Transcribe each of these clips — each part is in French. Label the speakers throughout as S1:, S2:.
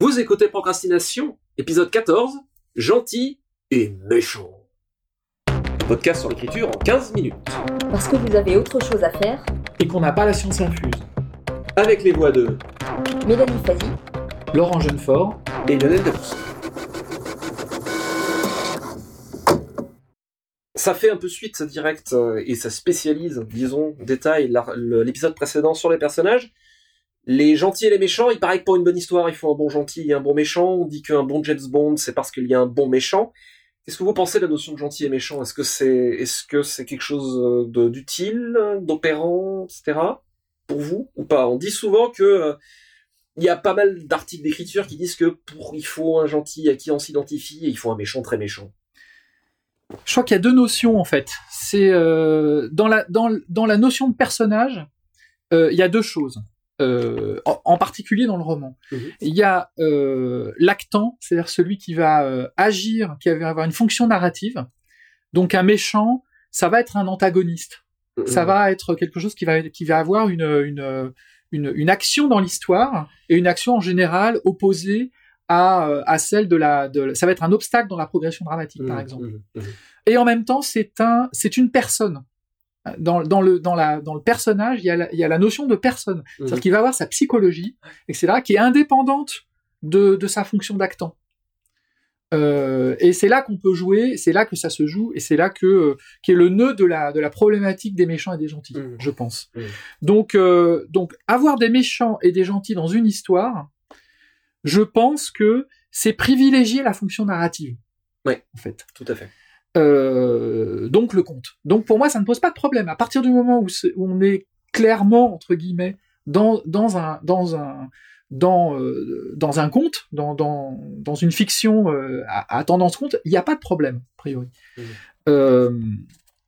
S1: Vous écoutez Procrastination, épisode 14, gentil et méchant. Podcast sur l'écriture en 15 minutes.
S2: Parce que vous avez autre chose à faire,
S3: et qu'on n'a pas la science infuse.
S1: Avec les voix de
S2: Mélanie Fazi,
S3: Laurent Jeunefort,
S1: et Lionel Debus. Ça fait un peu suite direct euh, et ça spécialise, disons, détail l'épisode précédent sur les personnages. Les gentils et les méchants, il paraît que pour une bonne histoire, il faut un bon gentil et un bon méchant. On dit qu'un bon James Bond, c'est parce qu'il y a un bon méchant. Qu'est-ce que vous pensez de la notion de gentil et méchant? Est-ce que c'est est-ce que c'est quelque chose euh, d'utile, d'opérant, etc. pour vous ou pas? On dit souvent que euh, il y a pas mal d'articles d'écriture qui disent que pour il faut un gentil à qui on s'identifie et il faut un méchant très méchant.
S3: Je crois qu'il y a deux notions en fait. C'est euh, dans la dans, dans la notion de personnage, euh, il y a deux choses. Euh, en, en particulier dans le roman,
S1: Mhm.
S3: il y a euh, l'actant, c'est-à-dire celui qui va euh, agir, qui va avoir une fonction narrative. Donc un méchant, ça va être un antagoniste. Ça va être quelque chose qui va qui va avoir une une une, une action dans l'histoire et une action en général opposée à à celle de la de ça va être un obstacle dans la progression dramatique par
S1: Mhm,
S3: exemple.
S1: mhm, mhm.
S3: Et en même temps, c'est un, c'est une personne. Dans, dans le, dans la, dans le personnage, il y a la, il y a la notion de personne. C'est-à-dire
S1: Mhm.
S3: qu'il va avoir sa psychologie, etc., qui est indépendante de, de sa fonction d'actant. Euh, et c'est là qu'on peut jouer, c'est là que ça se joue, et c'est là que, euh, qui est le nœud de la, de la problématique des méchants et des gentils,
S1: Mhm.
S3: je pense.
S1: Mhm.
S3: Donc, euh, donc, avoir des méchants et des gentils dans une histoire, je pense que c'est privilégier la fonction narrative.
S1: Ouais.
S3: En fait.
S1: Tout à fait.
S3: Euh, donc le compte. Donc pour moi, ça ne pose pas de problème. À partir du moment où, on est clairement entre guillemets dans dans un dans un dans euh, dans un conte, dans dans dans une fiction euh, à, à tendance conte, il n'y a pas de problème a priori. Euh,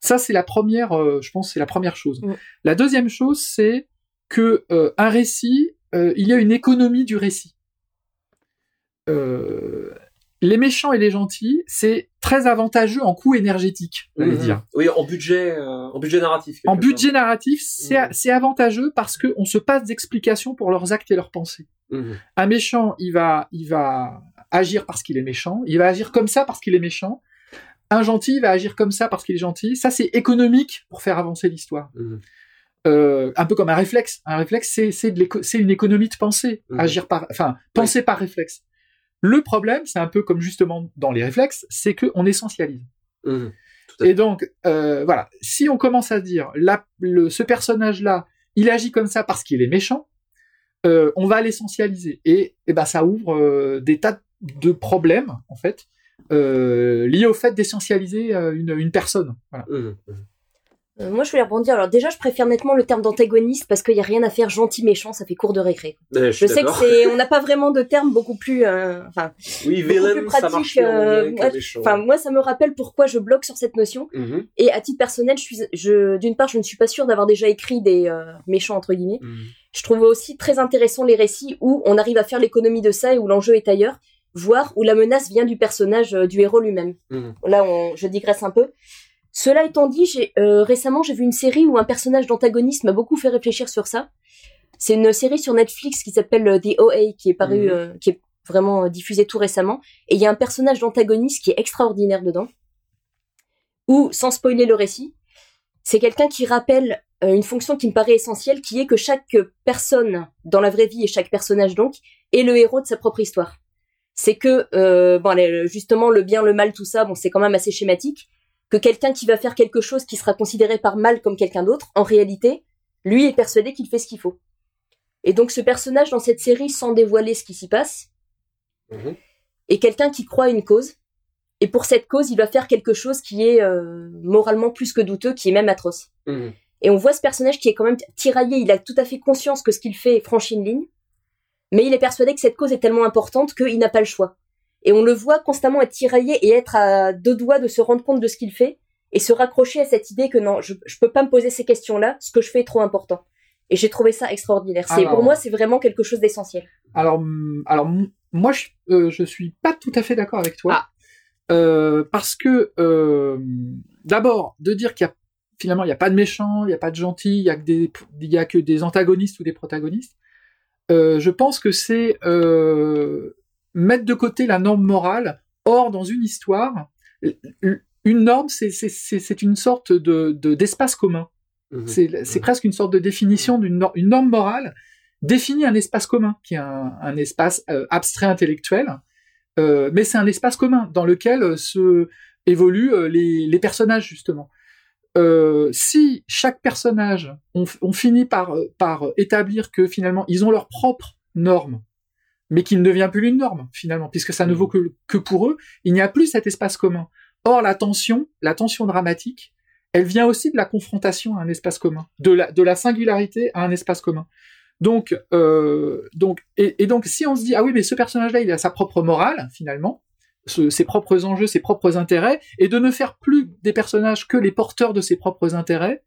S3: ça c'est la première, euh, je pense, c'est la première chose.
S2: Mhm.
S3: La deuxième chose, c'est que euh, un récit, euh, il y a une économie du récit. Euh, les méchants et les gentils, c'est très avantageux en coût énergétique, on va
S1: Mhm.
S3: dire.
S1: Oui, en budget, euh, en budget narratif.
S3: En budget narratif, c'est
S1: Mhm.
S3: avantageux parce qu'on se passe d'explications pour leurs actes et leurs pensées.
S1: Mhm.
S3: Un méchant, il va, il va agir parce qu'il est méchant, il va agir comme ça parce qu'il est méchant. Un gentil va agir comme ça parce qu'il est gentil. Ça, c'est économique pour faire avancer l'histoire.
S1: Mhm.
S3: Euh, un peu comme un réflexe. Un réflexe, c'est une économie de pensée. Agir par, enfin, penser par réflexe. Le problème, c'est un peu comme justement dans les réflexes, c'est qu'on essentialise.
S1: Fait.
S3: Et donc, euh, voilà, si on commence à dire, le, ce personnage-là, il agit comme ça parce qu'il est méchant, euh, on va l'essentialiser. Et, et ben, ça ouvre euh, des tas de problèmes, en fait, liés au fait d'essentialiser une, une personne. Voilà.
S1: Mhm. Mhm.
S2: Euh, moi je voulais rebondir. Alors déjà, je préfère nettement le terme d'antagoniste parce qu'il n'y a rien à faire gentil-méchant, ça fait cours de récré.
S1: Ouais,
S2: Je sais que c'est, on n'a pas vraiment de terme beaucoup plus, euh, enfin,
S1: Oui, villain,
S2: plus pratique. euh, moi-
S1: méchant.
S2: Enfin, moi, ça me rappelle pourquoi je bloque sur cette notion.
S1: Mhm.
S2: Et à titre personnel, je suis, je, d'une part, je ne suis pas sûre d'avoir déjà écrit des euh, méchants entre guillemets.
S1: Mhm.
S2: Je trouve aussi très intéressant les récits où on arrive à faire l'économie de ça et où l'enjeu est ailleurs, voire où la menace vient du personnage, du héros lui-même.
S1: Mhm.
S2: Là, on, je digresse un peu. Cela étant dit, j'ai, euh, récemment, j'ai vu une série où un personnage d'antagoniste m'a beaucoup fait réfléchir sur ça. C'est une série sur Netflix qui s'appelle euh, The OA, qui est paru,
S1: Mhm.
S2: euh, qui est vraiment diffusée tout récemment. Et il y a un personnage d'antagoniste qui est extraordinaire dedans. Ou, sans spoiler le récit, c'est quelqu'un qui rappelle une fonction qui me paraît essentielle, qui est que chaque personne dans la vraie vie et chaque personnage donc est le héros de sa propre histoire. C'est que euh, bon, justement le bien, le mal, tout ça, bon, c'est quand même assez schématique. Que quelqu'un qui va faire quelque chose qui sera considéré par mal comme quelqu'un d'autre, en réalité, lui est persuadé qu'il fait ce qu'il faut. Et donc ce personnage dans cette série, sans dévoiler ce qui s'y passe,
S1: Mhm.
S2: est quelqu'un qui croit à une cause. Et pour cette cause, il va faire quelque chose qui est euh, moralement plus que douteux, qui est même atroce.
S1: Mhm.
S2: Et on voit ce personnage qui est quand même tiraillé, il a tout à fait conscience que ce qu'il fait franchit une ligne, mais il est persuadé que cette cause est tellement importante qu'il n'a pas le choix. Et on le voit constamment être tiraillé et être à deux doigts de se rendre compte de ce qu'il fait, et se raccrocher à cette idée que non, je, je peux pas me poser ces questions-là, ce que je fais est trop important. Et j'ai trouvé ça extraordinaire. C'est pour moi, c'est vraiment quelque chose d'essentiel.
S3: Alors, hum, alors moi, je, euh, je suis pas tout à fait d'accord avec toi.
S2: Ah.
S3: Euh, parce que, euh, d'abord, de dire qu'il y a finalement, il n'y a pas de méchants, il n'y a pas de gentils, il y a que des, il y a que des antagonistes ou des protagonistes. Euh, je pense que c'est, mettre de côté la norme morale. Or, dans une histoire, une norme, c'est une sorte de d'espace commun. Mhm. C'est mhm. presque une sorte de définition d'une norme, une norme morale définit un espace commun, qui est un, espace euh, abstrait intellectuel, euh, mais c'est un espace commun dans lequel euh, se évoluent les, personnages justement. si chaque personnage, on, finit par, par établir que finalement ils ont leur propre norme, mais qui ne devient plus une norme finalement, puisque ça ne mhm. vaut que, que pour eux, il n'y a plus cet espace commun. Or la tension, la tension dramatique, elle vient aussi de la confrontation à un espace commun, de la, de la singularité à un espace commun. Donc, euh, donc, et, donc, si on se dit ah oui, mais ce personnage-là, il a sa propre morale finalement, ses propres enjeux, ses propres intérêts, et de ne faire plus des personnages que les porteurs de ses propres intérêts,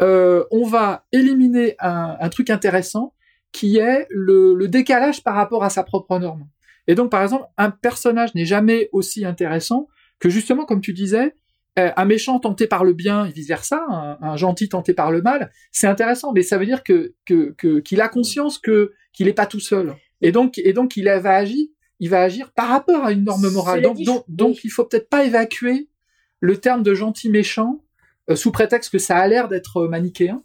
S3: euh, on va éliminer un, truc intéressant qui est le, le, décalage par rapport à sa propre norme. Et donc, par exemple, un personnage n'est jamais aussi intéressant que justement, comme tu disais, euh, un méchant tenté par le bien et vice versa, un, gentil tenté par le mal, c'est intéressant, mais ça veut dire que qu'il a conscience que qu'il n'est pas tout seul, et donc et donc il va agir, il va agir par rapport à une norme morale. Donc donc, donc il faut peut-être pas évacuer le terme de gentil méchant euh, sous prétexte que ça a l'air d'être manichéen.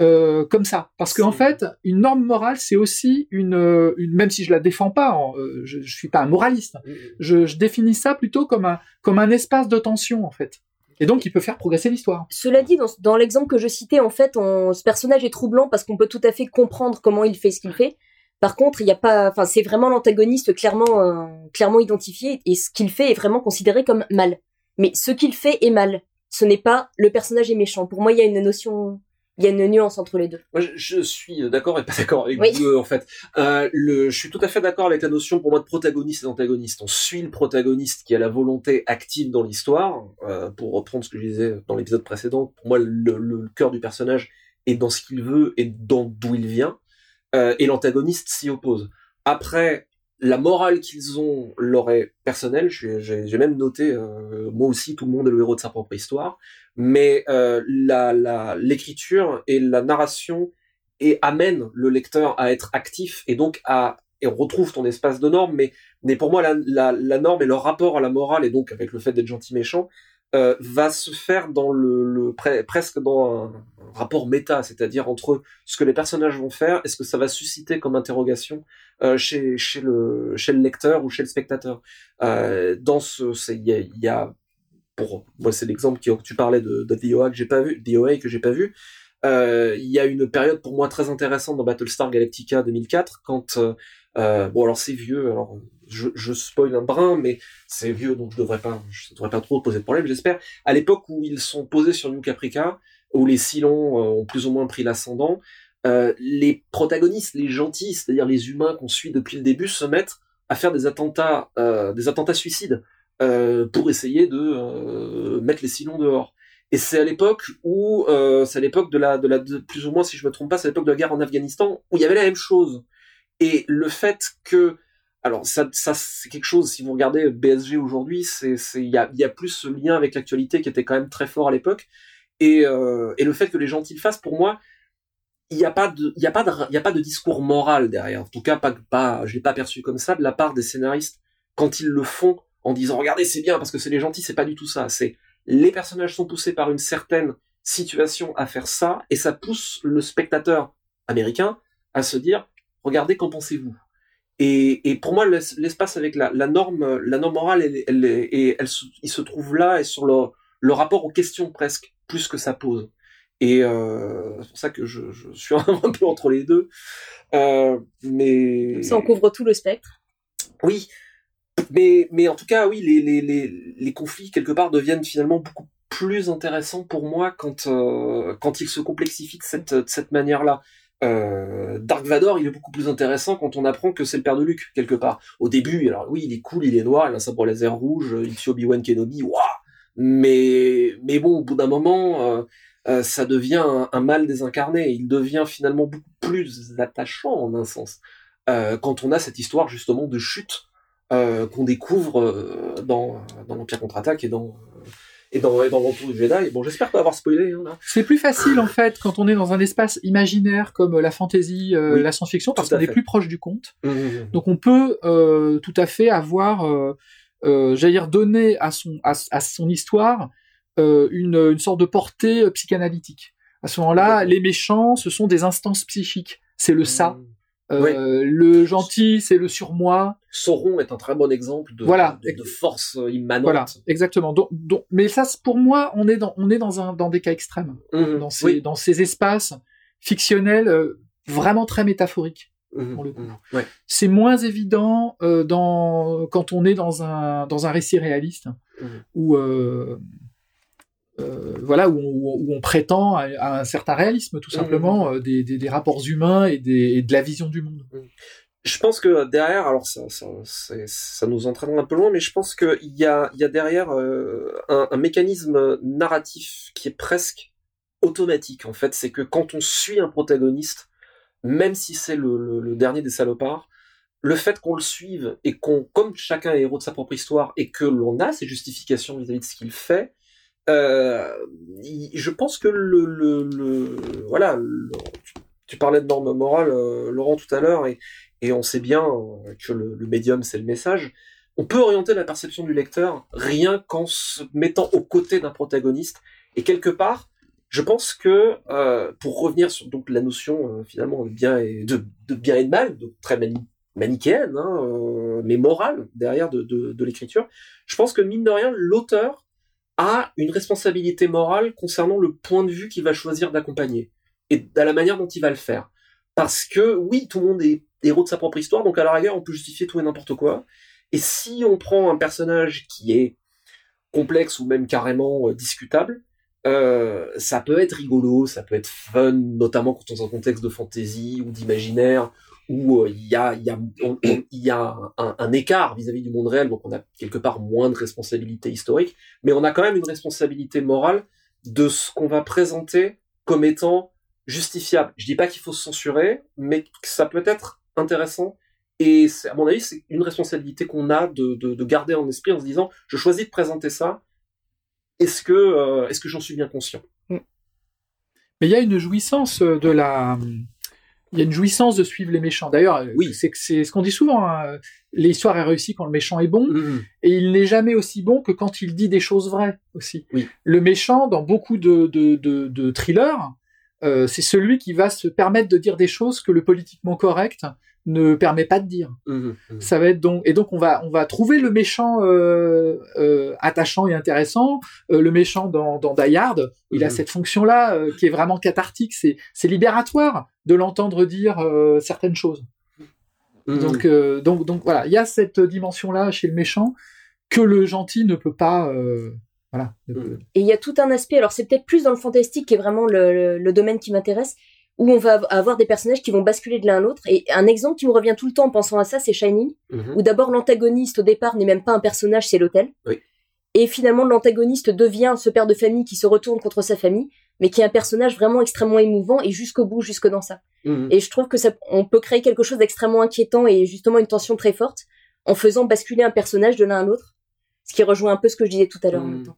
S3: Euh, comme ça, parce qu'en fait, une norme morale, c'est aussi une, une, même si je la défends pas, euh, je, je suis pas un moraliste, je, je, définis ça plutôt comme un comme un espace de tension en fait. Et donc, il peut faire progresser l'histoire.
S2: Cela dit, dans, dans l'exemple que je citais, en fait, on, ce personnage est troublant parce qu'on peut tout à fait comprendre comment il fait ce qu'il fait. Par contre, il n'y a pas, enfin, c'est vraiment l'antagoniste clairement, euh, clairement identifié et ce qu'il fait est vraiment considéré comme mal. Mais ce qu'il fait est mal. Ce n'est pas le personnage est méchant. Pour moi, il y a une notion il y a une nuance entre les deux.
S1: Moi, je, suis d'accord et pas d'accord avec vous, en fait. Euh, le, je suis tout à fait d'accord avec la notion, pour moi, de protagoniste et d'antagoniste. On suit le protagoniste qui a la volonté active dans l'histoire. Euh, pour reprendre ce que je disais dans l'épisode précédent, pour moi, le, le, cœur du personnage est dans ce qu'il veut et dans d'où il vient. Euh, et l'antagoniste s'y oppose. Après, la morale qu'ils ont leur est personnelle. J'ai même noté, euh, moi aussi, tout le monde est le héros de sa propre histoire. Mais euh, l'écriture et la narration et amènent le lecteur à être actif et donc à et retrouve ton espace de norme. Mais, mais pour moi, la, la, la norme et leur rapport à la morale et donc avec le fait d'être gentil méchant euh, va se faire dans le, le presque dans un, rapport méta, c'est-à-dire entre ce que les personnages vont faire et ce que ça va susciter comme interrogation euh, chez, le, lecteur ou chez le spectateur. Euh, dans ce, il y a, y pour moi c'est l'exemple qui tu parlais de, de VOA que j'ai pas vu, VOA que j'ai pas vu. Il y a une période pour moi très intéressante dans Battlestar Galactica 2004 quand bon alors c'est vieux, alors je, je spoil un brin, mais c'est vieux, donc je devrais pas, devrais pas trop poser de problème, j'espère. À l'époque où ils sont posés sur New Caprica, où les Silons euh, ont plus ou moins pris l'ascendant, euh, les protagonistes, les gentils, c'est-à-dire les humains qu'on suit depuis le début, se mettent à faire des attentats, euh, des attentats suicides pour essayer de mettre les Silons dehors. Et c'est à l'époque où, c'est à l'époque de la, de la, plus ou moins, si je me trompe pas, c'est à l'époque de la guerre en Afghanistan, où il y avait la même chose. Et le fait que alors ça, c'est quelque chose. Si vous regardez BSG aujourd'hui, c'est il y a, y a plus ce lien avec l'actualité qui était quand même très fort à l'époque. Et, euh, le fait que les gentils le fassent, pour moi, il n'y a pas de y a pas a pas de discours moral derrière. En tout cas, pas pas je l'ai pas perçu comme ça de la part des scénaristes quand ils le font en disant regardez c'est bien parce que c'est les gentils, c'est pas du tout ça. C'est les personnages sont poussés par une certaine situation à faire ça et ça pousse le spectateur américain à se dire regardez qu'en pensez-vous? Et, et, pour moi, l'espace avec la, la, norme, la norme morale, elle, elle, elle, elle, il se trouve là et sur le, le rapport aux questions presque, plus que ça pose. Et euh, c'est pour ça que je, je, suis un peu entre les deux. Euh, mais
S2: ça en couvre tout le spectre.
S1: Oui, mais mais en tout cas, oui, les les les, les conflits quelque part deviennent finalement beaucoup plus intéressants pour moi quand euh, quand ils se complexifient de cette de cette manière-là. Euh, Dark Vador, il est beaucoup plus intéressant quand on apprend que c'est le père de Luke quelque part. Au début, alors oui, il est cool, il est noir, il a un sabre laser rouge, il tue Obi-Wan Kenobi, waouh. Mais mais bon, au bout d'un moment, euh, euh, ça devient un, mal désincarné. Il devient finalement beaucoup plus attachant en un sens quand on a cette histoire justement de chute qu'on découvre dans dans l'Empire contre-attaque et dans Et dans, dans Retour du Jedi, bon, j'espère pas avoir spoilé. Hein.
S3: C'est plus facile en fait quand on est dans un espace imaginaire comme la fantasy, euh,
S1: Oui,
S3: la science-fiction, parce qu'on est plus proche du conte.
S1: Mhm.
S3: Donc on peut euh, tout à fait avoir, euh, euh, j'allais dire, donner à son à, à son histoire euh, une, une sorte de portée euh, psychanalytique. À ce moment-là, les méchants, ce sont des instances psychiques. C'est le ça. Euh, Le gentil, c'est le surmoi.
S1: Sauron est un très bon exemple de,
S3: Voilà.
S1: de, de force immanente.
S3: Voilà, exactement. Donc, donc- mais ça, pour moi, on est dans on est dans un dans des cas extrêmes,
S1: Mhm.
S3: dans ces
S1: Oui.
S3: dans ces espaces fictionnels euh, vraiment très métaphoriques.
S1: Mhm.
S3: pour le coup.
S1: Mhm. Ouais.
S3: C'est moins évident euh, dans quand on est dans un dans un récit réaliste où euh, voilà où on, où on prétend à, à un certain réalisme tout
S1: Mhm.
S3: simplement euh, des, des, des rapports humains et, des, et de la vision du monde.
S1: Je pense que derrière, alors ça, ça, nous entraîne un peu loin, mais je pense qu'il y a, il y a derrière euh, un, un mécanisme narratif qui est presque automatique en fait. C'est que quand on suit un protagoniste, même si c'est le, le- le dernier des salopards, le fait qu'on le suive et qu'on, comme chacun est héros de sa propre histoire et que l'on a ses justifications vis-à-vis de ce qu'il fait, euh, je pense que le, voilà, tu, parlais de normes morales, euh, Laurent tout à l'heure, et, on sait bien euh, que le, médium c'est le message. On peut orienter la perception du lecteur rien qu'en se mettant aux côtés d'un protagoniste. Et quelque part, je pense que pour revenir sur donc la notion finalement de bien et de, mal, donc très mani- manichéenne, hein, mais morale derrière de, de, de l'écriture, je pense que mine de rien, l'auteur a une responsabilité morale concernant le point de vue qu'il va choisir d'accompagner et à la manière dont il va le faire. Parce que oui, tout le monde est héros de sa propre histoire, donc à la rigueur, on peut justifier tout et n'importe quoi. Et si on prend un personnage qui est complexe ou même carrément euh, discutable, euh, ça peut être rigolo, ça peut être fun, notamment quand on est dans un contexte de fantasy ou d'imaginaire, où euh, il y a, un, écart vis-à-vis du monde réel, donc on a quelque part moins de responsabilité historique, mais on a quand même une responsabilité morale de ce qu'on va présenter comme étant justifiable. Je dis pas qu'il faut se censurer, mais que ça peut être intéressant. Et à mon avis, c'est une responsabilité qu'on a de, de, de garder en esprit en se disant, je choisis de présenter ça. Est-ce que, euh, est-ce que j'en suis bien conscient?
S3: Mais il y a une jouissance de la il y a une jouissance de suivre les méchants. D'ailleurs,
S1: Oui.
S3: c'est c'est ce qu'on dit souvent. Hein. L'histoire est réussie quand le méchant est bon.
S1: Mhm.
S3: Et il n'est jamais aussi bon que quand il dit des choses vraies aussi.
S1: Oui.
S3: Le méchant, dans beaucoup de, de, de, de thrillers, euh, c'est celui qui va se permettre de dire des choses que le politiquement correct ne permet pas de dire.
S1: Mhm. Mhm.
S3: Ça va être donc et donc on va on va trouver le méchant euh, euh, attachant et intéressant. Euh, le méchant dans, dans Die Hard, il a
S1: Mhm.
S3: cette fonction là qui est vraiment cathartique. C'est c'est libératoire de l'entendre dire euh, certaines choses. Donc, euh, donc, donc voilà, il y a cette dimension-là chez le méchant que le gentil ne peut pas. euh, voilà.
S2: Et il y a tout un aspect, alors c'est peut-être plus dans le fantastique qui est vraiment le, le- le domaine qui m'intéresse, où on va av- avoir des personnages qui vont basculer de l'un à l'autre. Et un exemple qui me revient tout le temps en pensant à ça, c'est Shining,
S1: Mhm.
S2: où d'abord l'antagoniste au départ n'est même pas un personnage, c'est l'hôtel.
S1: Oui.
S2: Et finalement l'antagoniste devient ce père de famille qui se retourne contre sa famille, mais qui est un personnage vraiment extrêmement émouvant et jusqu'au bout, jusque dans ça.
S1: Mhm.
S2: Et je trouve que ça, on peut créer quelque chose d'extrêmement inquiétant et justement une tension très forte en faisant basculer un personnage de l'un à l'autre. Ce qui rejoint un peu ce que je disais tout à l'heure en
S1: Mhm.
S2: même temps.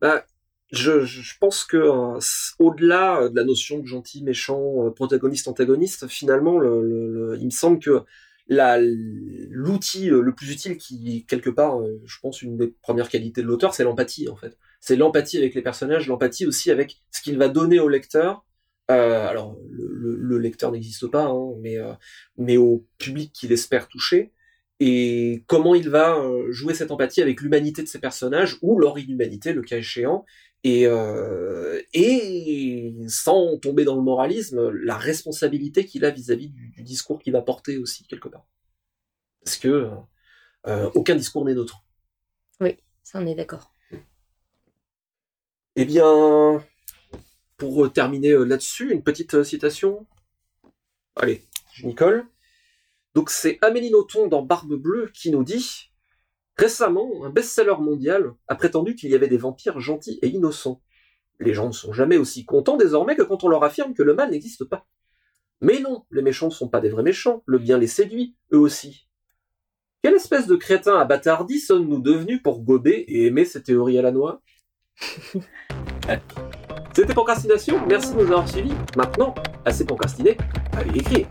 S1: Bah, je, pense que euh, au-delà euh, de la notion de gentil, méchant, euh, protagoniste, antagoniste, finalement, le, le- le- il me semble que l'outil le plus utile qui quelque part, je pense, une des premières qualités de l'auteur, c'est l'empathie en fait. C'est l'empathie avec les personnages, l'empathie aussi avec ce qu'il va donner au lecteur. Alors, le, le- le lecteur n'existe pas, hein, mais mais au public qu'il espère toucher et comment il va jouer cette empathie avec l'humanité de ses personnages ou leur inhumanité, le cas échéant, et, euh, et sans tomber dans le moralisme, la responsabilité qu'il a vis-à-vis du, du discours qu'il va porter aussi quelque part. Parce que euh, aucun discours n'est neutre.
S2: Ça, on est d'accord.
S1: Eh bien, pour euh, terminer euh, là-dessus, une petite euh, citation. Allez, je m'y colle. Donc c'est Amélie Nothomb dans Barbe Bleue qui nous dit Récemment, un best-seller mondial a prétendu qu'il y avait des vampires gentils et innocents. Les gens ne sont jamais aussi contents désormais que quand on leur affirme que le mal n'existe pas. Mais non, les méchants ne sont pas des vrais méchants, le bien les séduit, eux aussi. Quelle espèce de crétin abattardi sommes-nous devenus pour gober et aimer ces théories à la noix? C'était Procrastination, merci de nous avoir suivis. Maintenant, assez procrastiné, allez écrire.